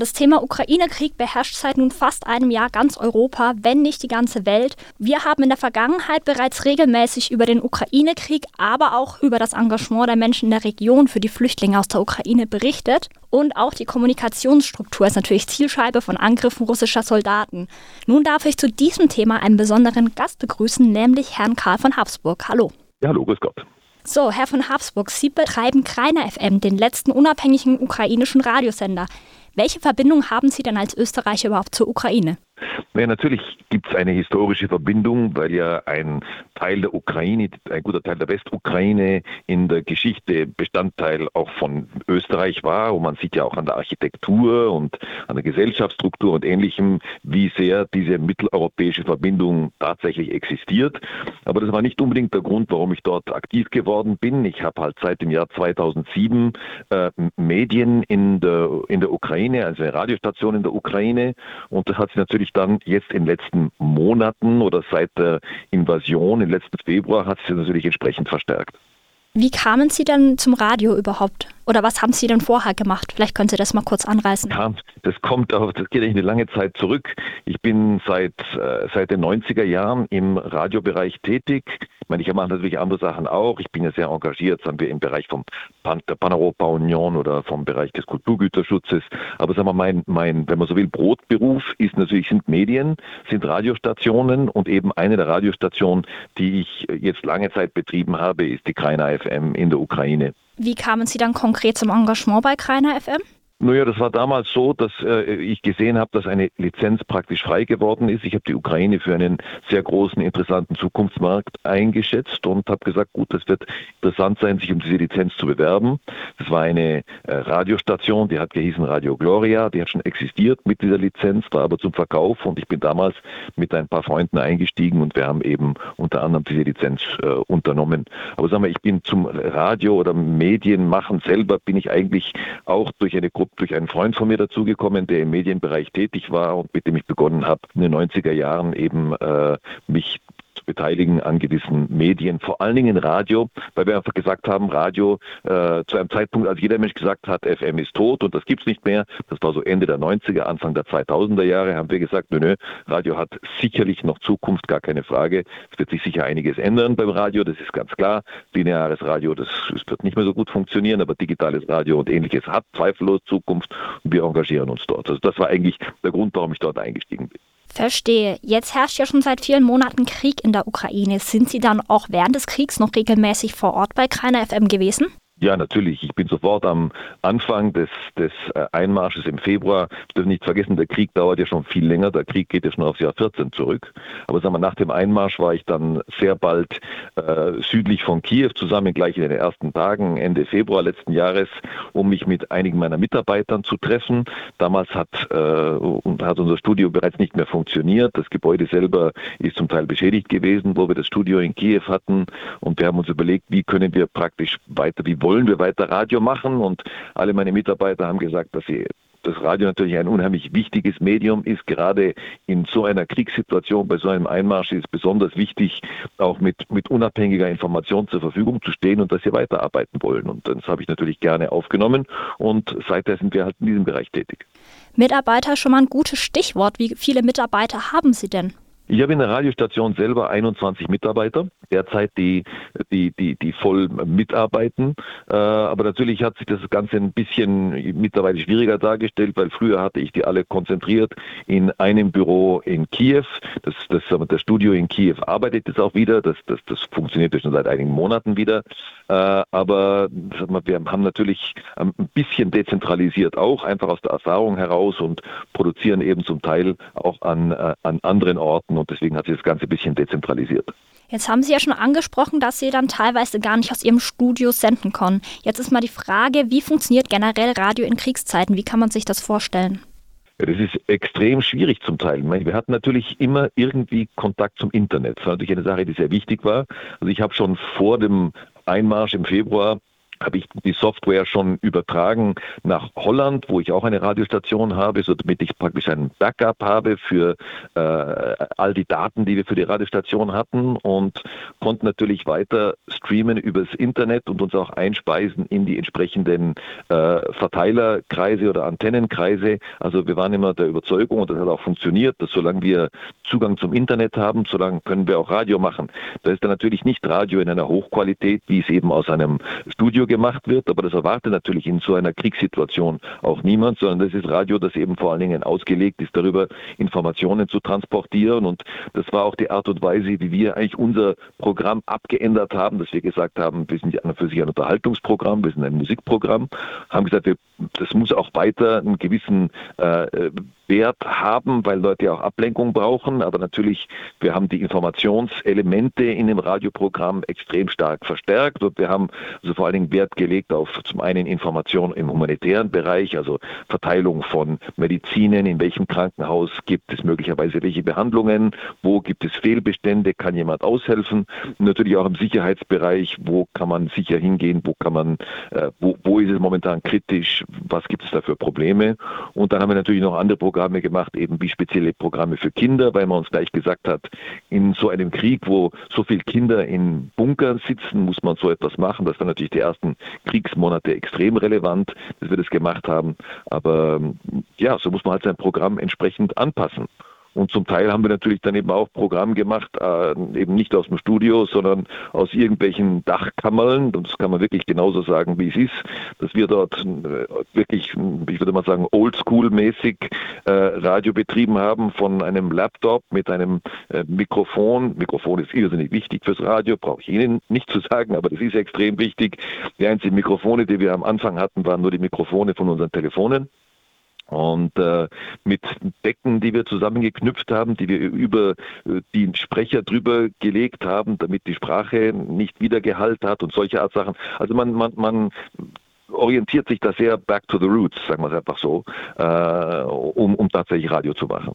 Das Thema Ukraine-Krieg beherrscht seit nun fast einem Jahr ganz Europa, wenn nicht die ganze Welt. Wir haben in der Vergangenheit bereits regelmäßig über den Ukraine-Krieg, aber auch über das Engagement der Menschen in der Region für die Flüchtlinge aus der Ukraine berichtet. Und auch die Kommunikationsstruktur ist natürlich Zielscheibe von Angriffen russischer Soldaten. Nun darf ich zu diesem Thema einen besonderen Gast begrüßen, nämlich Herrn Karl von Habsburg. Hallo. Ja, hallo, grüß Gott. So, Herr von Habsburg, Sie betreiben Kreiner FM, den letzten unabhängigen ukrainischen Radiosender. Welche Verbindung haben Sie denn als Österreicher überhaupt zur Ukraine? Naja, natürlich gibt es eine historische Verbindung, weil ja ein Teil der Ukraine, ein guter Teil der Westukraine in der Geschichte Bestandteil auch von Österreich war. Und man sieht ja auch an der Architektur und an der Gesellschaftsstruktur und ähnlichem, wie sehr diese mitteleuropäische Verbindung tatsächlich existiert. Aber das war nicht unbedingt der Grund, warum ich dort aktiv geworden bin. Ich habe halt seit dem Jahr 2007 äh, Medien in der, in der Ukraine, also eine Radiostation in der Ukraine. Und das hat sich natürlich sich dann jetzt in den letzten Monaten oder seit der Invasion im letzten Februar hat sich natürlich entsprechend verstärkt. Wie kamen Sie denn zum Radio überhaupt? Oder was haben Sie denn vorher gemacht? Vielleicht können Sie das mal kurz anreißen. Ja, das kommt auf, das geht eigentlich eine lange Zeit zurück. Ich bin seit, äh, seit den 90er Jahren im Radiobereich tätig. Ich meine, ich mache natürlich andere Sachen auch. Ich bin ja sehr engagiert, sagen wir, im Bereich vom Pan der Pan-Europa-Union oder vom Bereich des Kulturgüterschutzes. Aber sagen wir, mein, mein, wenn man so will, Brotberuf ist natürlich, sind Medien, sind Radiostationen und eben eine der Radiostationen, die ich jetzt lange Zeit betrieben habe, ist die Kraina FM in der Ukraine. Wie kamen Sie dann konkret zum Engagement bei Kreiner FM? Naja, das war damals so, dass äh, ich gesehen habe, dass eine Lizenz praktisch frei geworden ist. Ich habe die Ukraine für einen sehr großen, interessanten Zukunftsmarkt eingeschätzt und habe gesagt, gut, das wird interessant sein, sich um diese Lizenz zu bewerben. Das war eine äh, Radiostation, die hat gehießen Radio Gloria, die hat schon existiert mit dieser Lizenz, war aber zum Verkauf und ich bin damals mit ein paar Freunden eingestiegen und wir haben eben unter anderem diese Lizenz äh, unternommen. Aber sagen wir, ich bin zum Radio oder Medienmachen selber bin ich eigentlich auch durch eine Gruppe durch einen Freund von mir dazugekommen, der im Medienbereich tätig war und mit dem ich begonnen habe, in den 90er Jahren eben äh, mich beteiligen an gewissen Medien, vor allen Dingen Radio, weil wir einfach gesagt haben, Radio äh, zu einem Zeitpunkt, als jeder Mensch gesagt hat, FM ist tot und das gibt es nicht mehr, das war so Ende der 90er, Anfang der 2000er Jahre, haben wir gesagt, nö, nö, Radio hat sicherlich noch Zukunft, gar keine Frage. Es wird sich sicher einiges ändern beim Radio, das ist ganz klar. Lineares Radio, das, das wird nicht mehr so gut funktionieren, aber digitales Radio und ähnliches hat zweifellos Zukunft und wir engagieren uns dort. Also das war eigentlich der Grund, warum ich dort eingestiegen bin. Verstehe. Jetzt herrscht ja schon seit vielen Monaten Krieg in der Ukraine. Sind Sie dann auch während des Kriegs noch regelmäßig vor Ort bei Kreiner FM gewesen? Ja, natürlich. Ich bin sofort am Anfang des, des äh, Einmarsches im Februar. Wir dürfen nicht vergessen, der Krieg dauert ja schon viel länger. Der Krieg geht ja schon aufs Jahr 14 zurück. Aber sagen wir, nach dem Einmarsch war ich dann sehr bald äh, südlich von Kiew zusammen, gleich in den ersten Tagen, Ende Februar letzten Jahres, um mich mit einigen meiner Mitarbeitern zu treffen. Damals hat, äh, hat unser Studio bereits nicht mehr funktioniert. Das Gebäude selber ist zum Teil beschädigt gewesen, wo wir das Studio in Kiew hatten. Und wir haben uns überlegt, wie können wir praktisch weiter, wie wollen wir weiter Radio machen und alle meine Mitarbeiter haben gesagt, dass sie das Radio natürlich ein unheimlich wichtiges Medium ist. Gerade in so einer Kriegssituation, bei so einem Einmarsch ist es besonders wichtig, auch mit, mit unabhängiger Information zur Verfügung zu stehen und dass sie weiterarbeiten wollen. Und das habe ich natürlich gerne aufgenommen und seither sind wir halt in diesem Bereich tätig. Mitarbeiter schon mal ein gutes Stichwort. Wie viele Mitarbeiter haben Sie denn? Ich habe in der Radiostation selber 21 Mitarbeiter, derzeit die, die, die, die voll mitarbeiten. Äh, aber natürlich hat sich das Ganze ein bisschen mittlerweile schwieriger dargestellt, weil früher hatte ich die alle konzentriert in einem Büro in Kiew. Das, das, das Studio in Kiew arbeitet jetzt auch wieder. Das, das, das funktioniert schon seit einigen Monaten wieder. Äh, aber wir haben natürlich ein bisschen dezentralisiert auch, einfach aus der Erfahrung heraus und produzieren eben zum Teil auch an, äh, an anderen Orten und deswegen hat sich das Ganze ein bisschen dezentralisiert. Jetzt haben Sie ja schon angesprochen, dass Sie dann teilweise gar nicht aus Ihrem Studio senden können. Jetzt ist mal die Frage, wie funktioniert generell Radio in Kriegszeiten? Wie kann man sich das vorstellen? Ja, das ist extrem schwierig zum Teil. Wir hatten natürlich immer irgendwie Kontakt zum Internet. Das war natürlich eine Sache, die sehr wichtig war. Also ich habe schon vor dem Einmarsch im Februar habe ich die Software schon übertragen nach Holland, wo ich auch eine Radiostation habe, so damit ich praktisch ein Backup habe für äh, all die Daten, die wir für die Radiostation hatten und konnten natürlich weiter streamen übers Internet und uns auch einspeisen in die entsprechenden äh, Verteilerkreise oder Antennenkreise. Also wir waren immer der Überzeugung und das hat auch funktioniert, dass solange wir Zugang zum Internet haben, solange können wir auch Radio machen. Da ist dann natürlich nicht Radio in einer Hochqualität, wie es eben aus einem Studio gemacht wird, aber das erwartet natürlich in so einer Kriegssituation auch niemand, sondern das ist Radio, das eben vor allen Dingen ausgelegt ist, darüber Informationen zu transportieren. Und das war auch die Art und Weise, wie wir eigentlich unser Programm abgeändert haben, dass wir gesagt haben, wir sind ja für sich ein Unterhaltungsprogramm, wir sind ein Musikprogramm, haben gesagt, wir, das muss auch weiter einen gewissen äh, Wert haben, weil Leute ja auch Ablenkung brauchen. Aber natürlich, wir haben die Informationselemente in dem Radioprogramm extrem stark verstärkt und wir haben also vor allen Dingen Wert gelegt auf zum einen Informationen im humanitären Bereich, also Verteilung von Medizinen, in welchem Krankenhaus gibt es möglicherweise welche Behandlungen, wo gibt es Fehlbestände, kann jemand aushelfen. Und natürlich auch im Sicherheitsbereich, wo kann man sicher hingehen, wo kann man, äh, wo, wo ist es momentan kritisch, was gibt es da für Probleme. Und dann haben wir natürlich noch andere Programme Programme gemacht, eben wie spezielle Programme für Kinder, weil man uns gleich gesagt hat, in so einem Krieg, wo so viele Kinder in Bunkern sitzen, muss man so etwas machen. Das war natürlich die ersten Kriegsmonate extrem relevant, dass wir das gemacht haben. Aber ja, so muss man halt sein Programm entsprechend anpassen. Und zum Teil haben wir natürlich dann eben auch Programm gemacht, äh, eben nicht aus dem Studio, sondern aus irgendwelchen Dachkammern. Und das kann man wirklich genauso sagen, wie es ist, dass wir dort äh, wirklich, ich würde mal sagen, oldschool-mäßig äh, Radio betrieben haben von einem Laptop mit einem äh, Mikrofon. Mikrofon ist irrsinnig wichtig fürs Radio, brauche ich Ihnen nicht zu sagen, aber das ist extrem wichtig. Die einzigen Mikrofone, die wir am Anfang hatten, waren nur die Mikrofone von unseren Telefonen. Und äh, mit Decken, die wir zusammengeknüpft haben, die wir über äh, die Sprecher drüber gelegt haben, damit die Sprache nicht wiedergehalt hat und solche Art Sachen. Also man, man, man orientiert sich da sehr back to the roots, sagen wir es einfach so, äh, um, um tatsächlich Radio zu machen.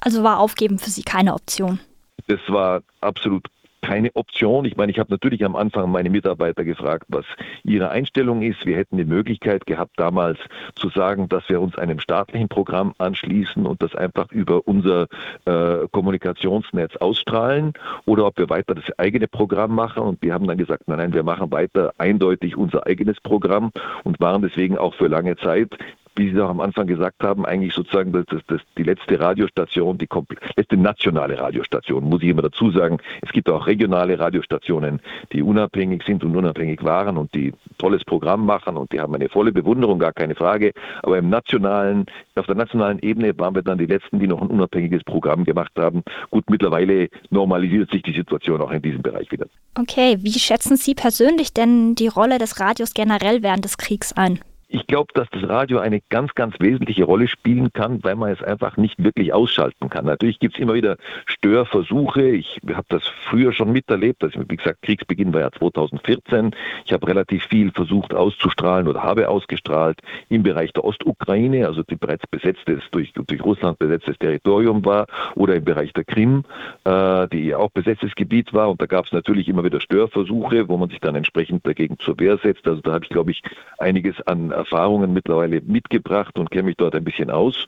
Also war Aufgeben für Sie keine Option? Das war absolut keine Option. Ich meine, ich habe natürlich am Anfang meine Mitarbeiter gefragt, was ihre Einstellung ist. Wir hätten die Möglichkeit gehabt, damals zu sagen, dass wir uns einem staatlichen Programm anschließen und das einfach über unser äh, Kommunikationsnetz ausstrahlen oder ob wir weiter das eigene Programm machen. Und wir haben dann gesagt, nein, nein, wir machen weiter eindeutig unser eigenes Programm und waren deswegen auch für lange Zeit wie Sie auch am Anfang gesagt haben, eigentlich sozusagen das, das, das, die letzte Radiostation, die letzte nationale Radiostation, muss ich immer dazu sagen. Es gibt auch regionale Radiostationen, die unabhängig sind und unabhängig waren und die tolles Programm machen und die haben eine volle Bewunderung, gar keine Frage. Aber im nationalen, auf der nationalen Ebene waren wir dann die letzten, die noch ein unabhängiges Programm gemacht haben. Gut, mittlerweile normalisiert sich die Situation auch in diesem Bereich wieder. Okay, wie schätzen Sie persönlich denn die Rolle des Radios generell während des Kriegs ein? Ich glaube, dass das Radio eine ganz, ganz wesentliche Rolle spielen kann, weil man es einfach nicht wirklich ausschalten kann. Natürlich gibt es immer wieder Störversuche. Ich habe das früher schon miterlebt. Also, wie gesagt, Kriegsbeginn war ja 2014. Ich habe relativ viel versucht auszustrahlen oder habe ausgestrahlt im Bereich der Ostukraine, also die bereits besetztes, durch, durch Russland besetztes Territorium war, oder im Bereich der Krim, äh, die auch besetztes Gebiet war. Und da gab es natürlich immer wieder Störversuche, wo man sich dann entsprechend dagegen zur Wehr setzt. Also da habe ich, glaube ich, einiges an Erfahrungen mittlerweile mitgebracht und kenne mich dort ein bisschen aus.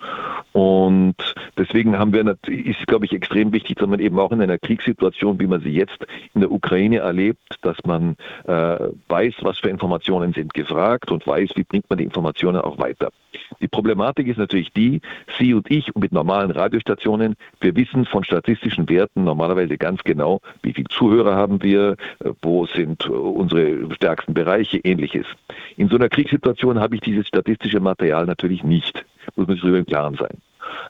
Und deswegen haben wir, ist, glaube ich, extrem wichtig, dass man eben auch in einer Kriegssituation, wie man sie jetzt in der Ukraine erlebt, dass man äh, weiß, was für Informationen sind gefragt und weiß, wie bringt man die Informationen auch weiter. Die Problematik ist natürlich die, Sie und ich mit normalen Radiostationen, wir wissen von statistischen Werten normalerweise ganz genau, wie viele Zuhörer haben wir, äh, wo sind äh, unsere stärksten Bereiche, ähnliches. In so einer Kriegssituation habe ich dieses statistische Material natürlich nicht. Muss man sich darüber im Klaren sein.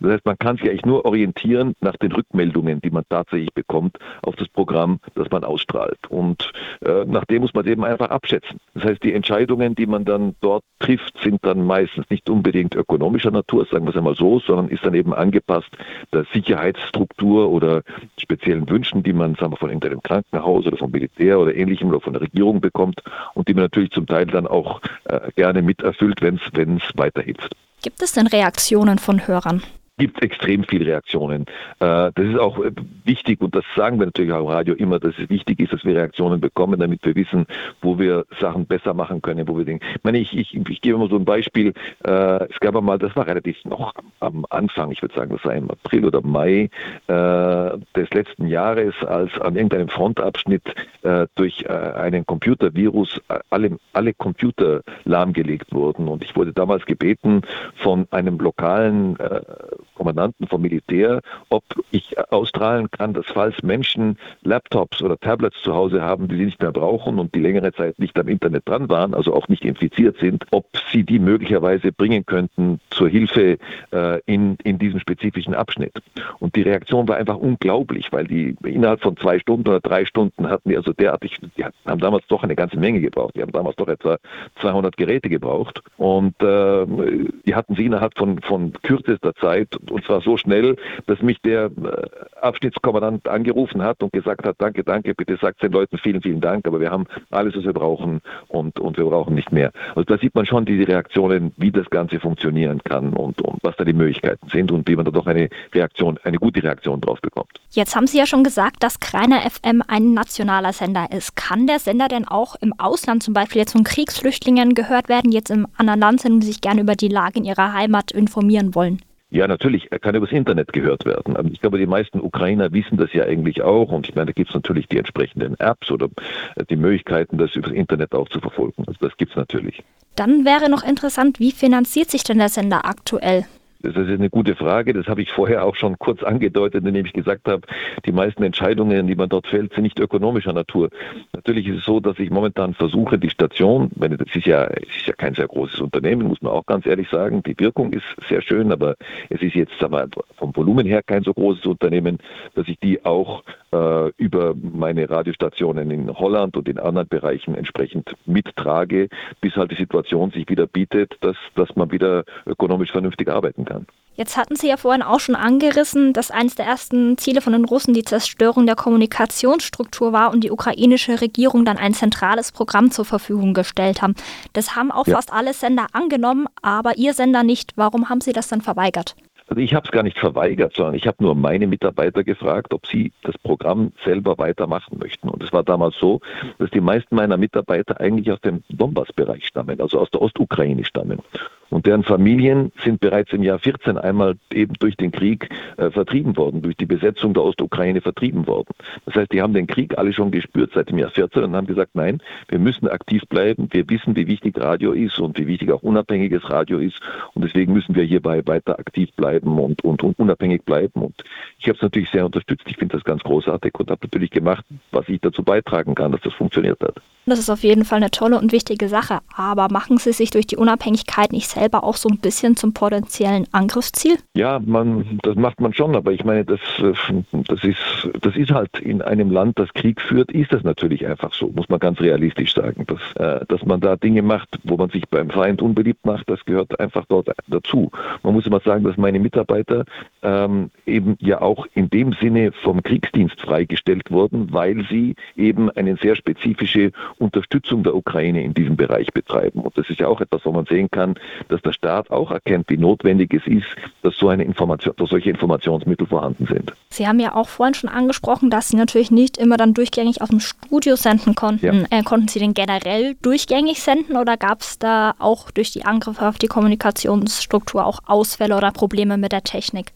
Das heißt, man kann sich eigentlich nur orientieren nach den Rückmeldungen, die man tatsächlich bekommt auf das Programm, das man ausstrahlt. Und äh, nach dem muss man eben einfach abschätzen. Das heißt, die Entscheidungen, die man dann dort trifft, sind dann meistens nicht unbedingt ökonomischer Natur, sagen wir es einmal so, sondern ist dann eben angepasst der Sicherheitsstruktur oder speziellen Wünschen, die man sagen wir, von irgendeinem Krankenhaus oder vom Militär oder ähnlichem oder von der Regierung bekommt und die man natürlich zum Teil dann auch äh, gerne miterfüllt, wenn es weiterhilft. Gibt es denn Reaktionen von Hörern? Gibt es extrem viele Reaktionen. Äh, das ist auch wichtig und das sagen wir natürlich auch im Radio immer, dass es wichtig ist, dass wir Reaktionen bekommen, damit wir wissen, wo wir Sachen besser machen können, wo wir denken. Ich meine, ich, ich, ich gebe mal so ein Beispiel. Äh, es gab einmal, das war relativ noch am Anfang, ich würde sagen, das war im April oder Mai äh, des letzten Jahres, als an irgendeinem Frontabschnitt durch einen Computervirus alle, alle Computer lahmgelegt wurden. Und ich wurde damals gebeten von einem lokalen Kommandanten vom Militär, ob ich ausstrahlen kann, dass falls Menschen Laptops oder Tablets zu Hause haben, die sie nicht mehr brauchen und die längere Zeit nicht am Internet dran waren, also auch nicht infiziert sind, ob sie die möglicherweise bringen könnten zur Hilfe äh, in, in diesem spezifischen Abschnitt. Und die Reaktion war einfach unglaublich, weil die innerhalb von zwei Stunden oder drei Stunden hatten die also derartig, die haben damals doch eine ganze Menge gebraucht. Die haben damals doch etwa 200 Geräte gebraucht und äh, die hatten sie innerhalb von, von kürzester Zeit und zwar so schnell, dass mich der äh, Abschnittskommandant angerufen hat und gesagt hat, danke, danke, bitte sagt den Leuten vielen, vielen Dank, aber wir haben alles, was wir brauchen und, und wir brauchen nicht mehr. Also da sieht man schon diese Reaktionen, wie das Ganze funktionieren kann und, und was da die Möglichkeiten sind und wie man da doch eine Reaktion, eine gute Reaktion drauf bekommt. Jetzt haben Sie ja schon gesagt, dass Kreiner FM ein nationaler Sender ist. Kann der Sender denn auch im Ausland, zum Beispiel jetzt von Kriegsflüchtlingen, gehört werden, jetzt im anderen Land sind und sich gerne über die Lage in ihrer Heimat informieren wollen? Ja, natürlich, er kann übers Internet gehört werden. Ich glaube, die meisten Ukrainer wissen das ja eigentlich auch. Und ich meine, da gibt es natürlich die entsprechenden Apps oder äh, die Möglichkeiten, das übers Internet auch zu verfolgen. Also das gibt es natürlich. Dann wäre noch interessant, wie finanziert sich denn der Sender aktuell? Das ist eine gute Frage. Das habe ich vorher auch schon kurz angedeutet, indem ich gesagt habe, die meisten Entscheidungen, die man dort fällt, sind nicht ökonomischer Natur. Natürlich ist es so, dass ich momentan versuche, die Station, das ist ja, es ist ja kein sehr großes Unternehmen, muss man auch ganz ehrlich sagen. Die Wirkung ist sehr schön, aber es ist jetzt sagen wir, vom Volumen her kein so großes Unternehmen, dass ich die auch äh, über meine Radiostationen in Holland und in anderen Bereichen entsprechend mittrage, bis halt die Situation sich wieder bietet, dass, dass man wieder ökonomisch vernünftig arbeiten kann. Jetzt hatten Sie ja vorhin auch schon angerissen, dass eines der ersten Ziele von den Russen die Zerstörung der Kommunikationsstruktur war und die ukrainische Regierung dann ein zentrales Programm zur Verfügung gestellt haben. Das haben auch ja. fast alle Sender angenommen, aber Ihr Sender nicht. Warum haben Sie das dann verweigert? Also ich habe es gar nicht verweigert, sondern ich habe nur meine Mitarbeiter gefragt, ob sie das Programm selber weitermachen möchten. Und es war damals so, dass die meisten meiner Mitarbeiter eigentlich aus dem Donbass-Bereich stammen, also aus der Ostukraine stammen. Und deren Familien sind bereits im Jahr 14 einmal eben durch den Krieg äh, vertrieben worden, durch die Besetzung der Ostukraine vertrieben worden. Das heißt, die haben den Krieg alle schon gespürt seit dem Jahr 14 und haben gesagt, nein, wir müssen aktiv bleiben. Wir wissen, wie wichtig Radio ist und wie wichtig auch unabhängiges Radio ist. Und deswegen müssen wir hierbei weiter aktiv bleiben und, und, und unabhängig bleiben. Und ich habe es natürlich sehr unterstützt. Ich finde das ganz großartig und habe natürlich gemacht, was ich dazu beitragen kann, dass das funktioniert hat. Das ist auf jeden Fall eine tolle und wichtige Sache. Aber machen Sie sich durch die Unabhängigkeit nicht selber auch so ein bisschen zum potenziellen Angriffsziel? Ja, man, das macht man schon, aber ich meine, das, äh, das, ist, das ist halt in einem Land, das Krieg führt, ist das natürlich einfach so, muss man ganz realistisch sagen. Dass, äh, dass man da Dinge macht, wo man sich beim Feind unbeliebt macht, das gehört einfach dort dazu. Man muss immer sagen, dass meine Mitarbeiter ähm, eben ja auch in dem Sinne vom Kriegsdienst freigestellt wurden, weil sie eben eine sehr spezifische Unterstützung der Ukraine in diesem Bereich betreiben. Und das ist ja auch etwas, wo man sehen kann, dass der Staat auch erkennt, wie notwendig es ist, dass so eine Information, dass solche Informationsmittel vorhanden sind. Sie haben ja auch vorhin schon angesprochen, dass Sie natürlich nicht immer dann durchgängig aus dem Studio senden konnten. Ja. Äh, konnten Sie denn generell durchgängig senden oder gab es da auch durch die Angriffe auf die Kommunikationsstruktur auch Ausfälle oder Probleme mit der Technik?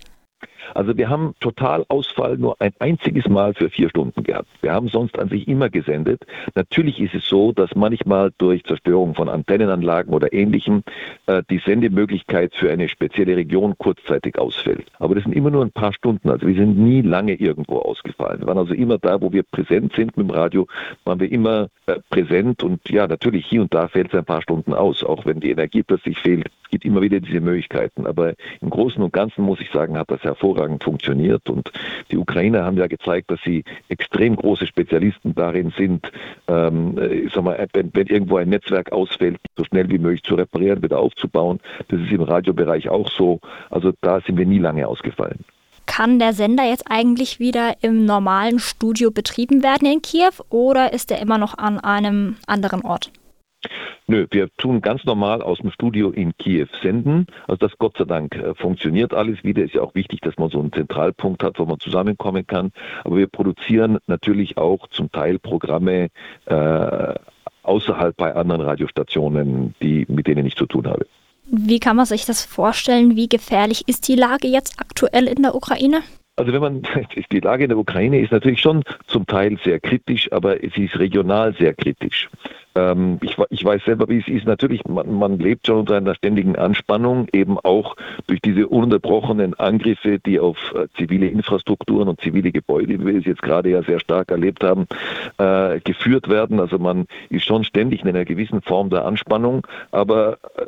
Also wir haben Totalausfall nur ein einziges Mal für vier Stunden gehabt. Wir haben sonst an sich immer gesendet. Natürlich ist es so, dass manchmal durch Zerstörung von Antennenanlagen oder ähnlichem äh, die Sendemöglichkeit für eine spezielle Region kurzzeitig ausfällt. Aber das sind immer nur ein paar Stunden. Also wir sind nie lange irgendwo ausgefallen. Wir waren also immer da, wo wir präsent sind mit dem Radio, waren wir immer äh, präsent und ja, natürlich hier und da fällt es ein paar Stunden aus, auch wenn die Energie plötzlich fehlt. Es gibt immer wieder diese Möglichkeiten. Aber im Großen und Ganzen muss ich sagen, hat das hervorragend hervorragend funktioniert. Und die Ukrainer haben ja gezeigt, dass sie extrem große Spezialisten darin sind, ähm, ich sag mal, wenn, wenn irgendwo ein Netzwerk ausfällt, so schnell wie möglich zu reparieren, wieder aufzubauen. Das ist im Radiobereich auch so. Also da sind wir nie lange ausgefallen. Kann der Sender jetzt eigentlich wieder im normalen Studio betrieben werden in Kiew oder ist er immer noch an einem anderen Ort? Nö, wir tun ganz normal aus dem Studio in Kiew senden. Also das Gott sei Dank äh, funktioniert alles wieder. Ist ja auch wichtig, dass man so einen Zentralpunkt hat, wo man zusammenkommen kann. Aber wir produzieren natürlich auch zum Teil Programme äh, außerhalb bei anderen Radiostationen, die, mit denen ich zu tun habe. Wie kann man sich das vorstellen? Wie gefährlich ist die Lage jetzt aktuell in der Ukraine? Also wenn man die Lage in der Ukraine ist natürlich schon zum Teil sehr kritisch, aber sie ist regional sehr kritisch. Ähm, ich, ich, weiß selber, wie es ist. Natürlich, man, man, lebt schon unter einer ständigen Anspannung, eben auch durch diese ununterbrochenen Angriffe, die auf äh, zivile Infrastrukturen und zivile Gebäude, wie wir es jetzt gerade ja sehr stark erlebt haben, äh, geführt werden. Also man ist schon ständig in einer gewissen Form der Anspannung, aber äh,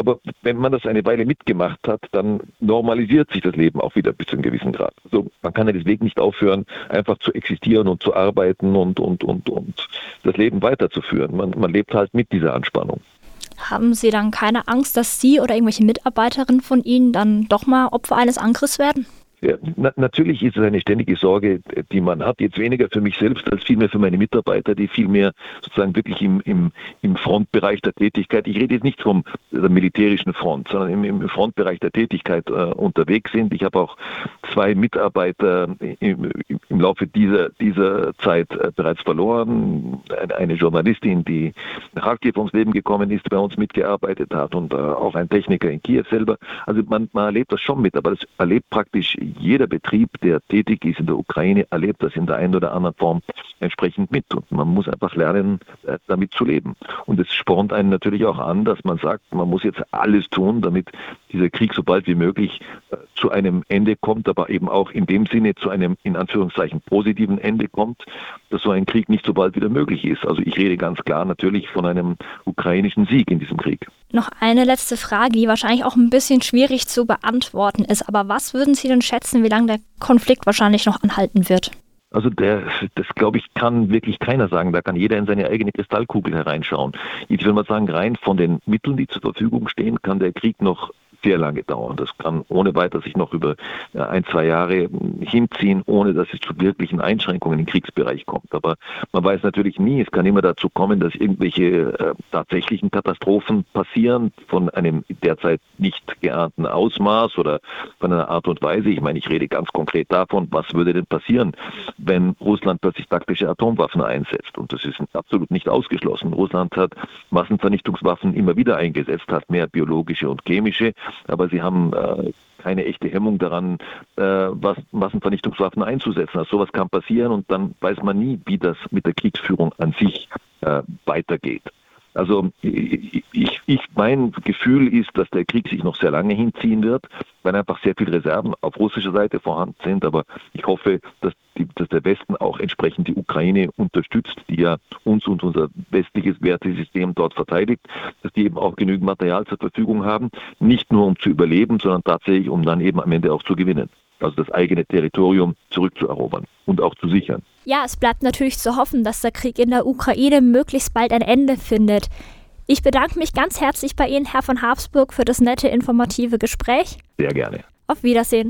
aber wenn man das eine Weile mitgemacht hat, dann normalisiert sich das Leben auch wieder bis zu einem gewissen Grad. Also man kann ja deswegen nicht aufhören, einfach zu existieren und zu arbeiten und, und, und, und das Leben weiterzuführen. Man, man lebt halt mit dieser Anspannung. Haben Sie dann keine Angst, dass Sie oder irgendwelche Mitarbeiterinnen von Ihnen dann doch mal Opfer eines Angriffs werden? Na, natürlich ist es eine ständige Sorge, die man hat. Jetzt weniger für mich selbst als vielmehr für meine Mitarbeiter, die vielmehr sozusagen wirklich im, im, im Frontbereich der Tätigkeit, ich rede jetzt nicht vom militärischen Front, sondern im, im Frontbereich der Tätigkeit äh, unterwegs sind. Ich habe auch zwei Mitarbeiter im, im Laufe dieser, dieser Zeit äh, bereits verloren. Eine, eine, Journalistin, die nach Kharkiv ums Leben gekommen ist, bei uns mitgearbeitet hat und äh, auch ein Techniker in Kiew selber. Also man, man erlebt das schon mit, aber das erlebt praktisch jeder Betrieb, der tätig ist in der Ukraine, erlebt das in der einen oder anderen Form entsprechend mit. Und man muss einfach lernen, äh, damit zu leben. Und es spornt einen natürlich auch an, dass man sagt, man muss jetzt alles tun, damit dieser Krieg so bald wie möglich äh, zu einem Ende kommt, aber eben auch in dem Sinne zu einem in Anführungszeichen positiven Ende kommt, dass so ein Krieg nicht so bald wieder möglich ist. Also ich rede ganz klar natürlich von einem ukrainischen Sieg in diesem Krieg. Noch eine letzte Frage, die wahrscheinlich auch ein bisschen schwierig zu beantworten ist. Aber was würden Sie denn schätzen, wie lange der Konflikt wahrscheinlich noch anhalten wird? Also der, das glaube ich, kann wirklich keiner sagen. Da kann jeder in seine eigene Kristallkugel hereinschauen. Ich will mal sagen, rein von den Mitteln, die zur Verfügung stehen, kann der Krieg noch sehr lange dauern. Das kann ohne weiter sich noch über äh, ein, zwei Jahre hinziehen, ohne dass es zu wirklichen Einschränkungen im Kriegsbereich kommt. Aber man weiß natürlich nie, es kann immer dazu kommen, dass irgendwelche äh, tatsächlichen Katastrophen passieren von einem derzeit nicht geahnten Ausmaß oder von einer Art und Weise. Ich meine, ich rede ganz konkret davon, was würde denn passieren, wenn Russland plötzlich taktische Atomwaffen einsetzt. Und das ist absolut nicht ausgeschlossen. Russland hat Massenvernichtungswaffen immer wieder eingesetzt, hat mehr biologische und chemische aber sie haben äh, keine echte Hemmung daran, äh, was, Massenvernichtungswaffen einzusetzen. Also sowas kann passieren und dann weiß man nie, wie das mit der Kriegsführung an sich äh, weitergeht. Also ich, ich, mein Gefühl ist, dass der Krieg sich noch sehr lange hinziehen wird, weil einfach sehr viele Reserven auf russischer Seite vorhanden sind. Aber ich hoffe, dass, die, dass der Westen auch entsprechend die Ukraine unterstützt, die ja uns und unser westliches Wertesystem dort verteidigt, dass die eben auch genügend Material zur Verfügung haben, nicht nur um zu überleben, sondern tatsächlich um dann eben am Ende auch zu gewinnen also das eigene Territorium zurückzuerobern und auch zu sichern. Ja, es bleibt natürlich zu hoffen, dass der Krieg in der Ukraine möglichst bald ein Ende findet. Ich bedanke mich ganz herzlich bei Ihnen, Herr von Habsburg, für das nette, informative Gespräch. Sehr gerne. Auf Wiedersehen.